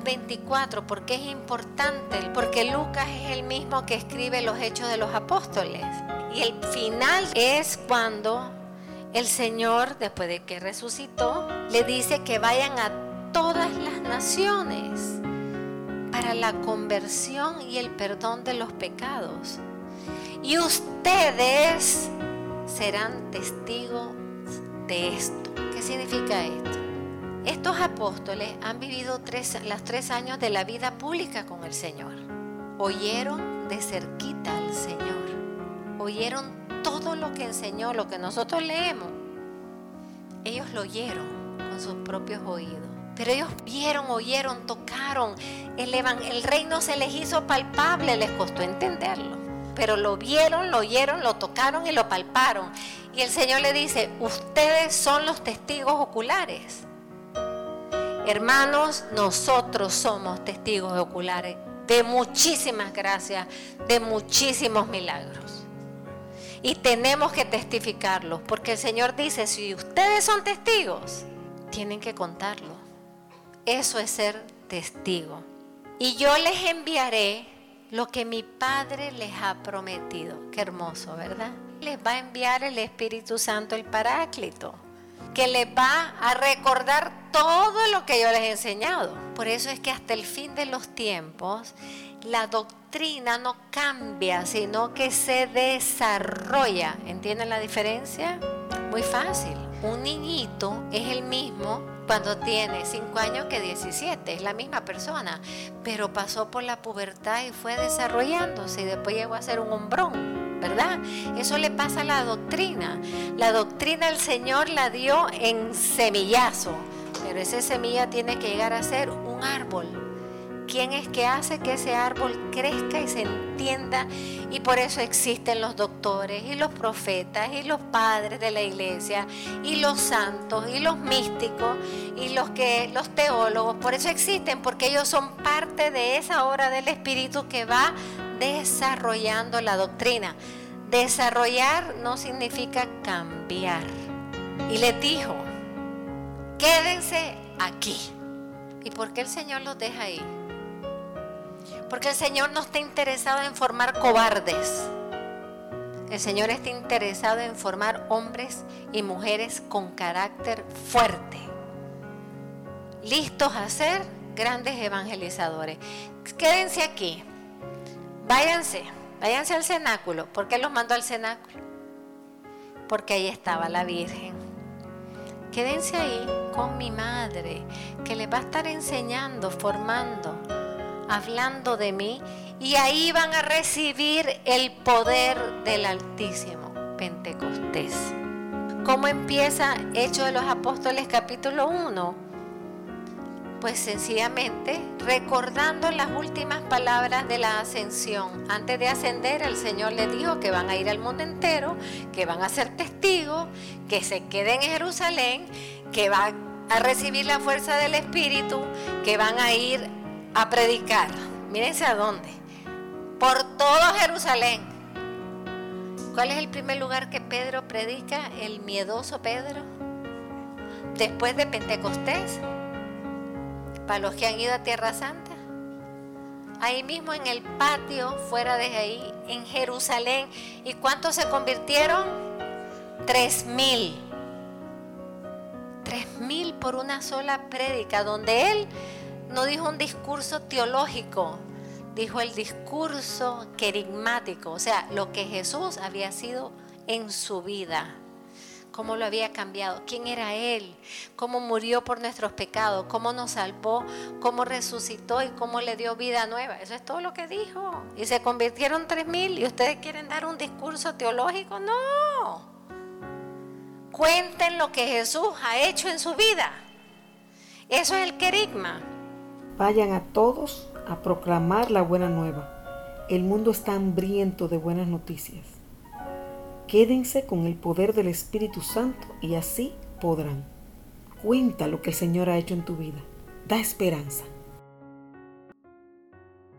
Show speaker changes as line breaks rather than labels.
Lucas 24, ¿por qué es importante? Porque Lucas es el mismo que escribe los hechos de los apóstoles. Y el final es cuando el Señor, después de que resucitó, le dice que vayan a todas las naciones para la conversión y el perdón de los pecados. Y ustedes serán testigos de esto. ¿Qué significa esto? Estos apóstoles han vivido tres, los tres años de la vida pública con el Señor. Oyeron de cerquita al Señor. Oyeron todo lo que enseñó, lo que nosotros leemos. Ellos lo oyeron con sus propios oídos. Pero ellos vieron, oyeron, tocaron. El, el reino se les hizo palpable, les costó entenderlo. Pero lo vieron, lo oyeron, lo tocaron y lo palparon. Y el Señor le dice, ustedes son los testigos oculares. Hermanos, nosotros somos testigos oculares de muchísimas gracias, de muchísimos milagros. Y tenemos que testificarlos, porque el Señor dice, si ustedes son testigos, tienen que contarlo. Eso es ser testigo. Y yo les enviaré lo que mi Padre les ha prometido. Qué hermoso, ¿verdad? Les va a enviar el Espíritu Santo, el Paráclito que les va a recordar todo lo que yo les he enseñado. Por eso es que hasta el fin de los tiempos la doctrina no cambia, sino que se desarrolla. ¿Entienden la diferencia? Muy fácil. Un niñito es el mismo cuando tiene 5 años que 17, es la misma persona, pero pasó por la pubertad y fue desarrollándose y después llegó a ser un hombrón. ¿verdad? Eso le pasa a la doctrina. La doctrina el Señor la dio en semillazo, pero esa semilla tiene que llegar a ser un árbol. ¿Quién es que hace que ese árbol crezca y se entienda? Y por eso existen los doctores y los profetas y los padres de la iglesia y los santos y los místicos y los que los teólogos. Por eso existen, porque ellos son parte de esa obra del Espíritu que va desarrollando la doctrina. Desarrollar no significa cambiar. Y les dijo, quédense aquí. ¿Y por qué el Señor los deja ahí? Porque el Señor no está interesado en formar cobardes. El Señor está interesado en formar hombres y mujeres con carácter fuerte, listos a ser grandes evangelizadores. Quédense aquí. Váyanse, váyanse al cenáculo. ¿Por qué los mandó al cenáculo? Porque ahí estaba la Virgen. Quédense ahí con mi madre, que les va a estar enseñando, formando, hablando de mí. Y ahí van a recibir el poder del Altísimo, Pentecostés. ¿Cómo empieza Hechos de los Apóstoles capítulo 1? Pues sencillamente recordando las últimas palabras de la ascensión. Antes de ascender, el Señor le dijo que van a ir al mundo entero, que van a ser testigos, que se queden en Jerusalén, que van a recibir la fuerza del Espíritu, que van a ir a predicar. Mírense a dónde. Por todo Jerusalén. ¿Cuál es el primer lugar que Pedro predica? El miedoso Pedro. Después de Pentecostés para los que han ido a Tierra Santa. Ahí mismo en el patio, fuera de ahí, en Jerusalén. ¿Y cuántos se convirtieron? Tres mil. Tres mil por una sola prédica, donde él no dijo un discurso teológico, dijo el discurso querigmático, o sea, lo que Jesús había sido en su vida cómo lo había cambiado, quién era Él, cómo murió por nuestros pecados, cómo nos salvó, cómo resucitó y cómo le dio vida nueva. Eso es todo lo que dijo. Y se convirtieron tres mil y ustedes quieren dar un discurso teológico. No. Cuenten lo que Jesús ha hecho en su vida. Eso es el querigma.
Vayan a todos a proclamar la buena nueva. El mundo está hambriento de buenas noticias. Quédense con el poder del Espíritu Santo y así podrán. Cuenta lo que el Señor ha hecho en tu vida. Da esperanza.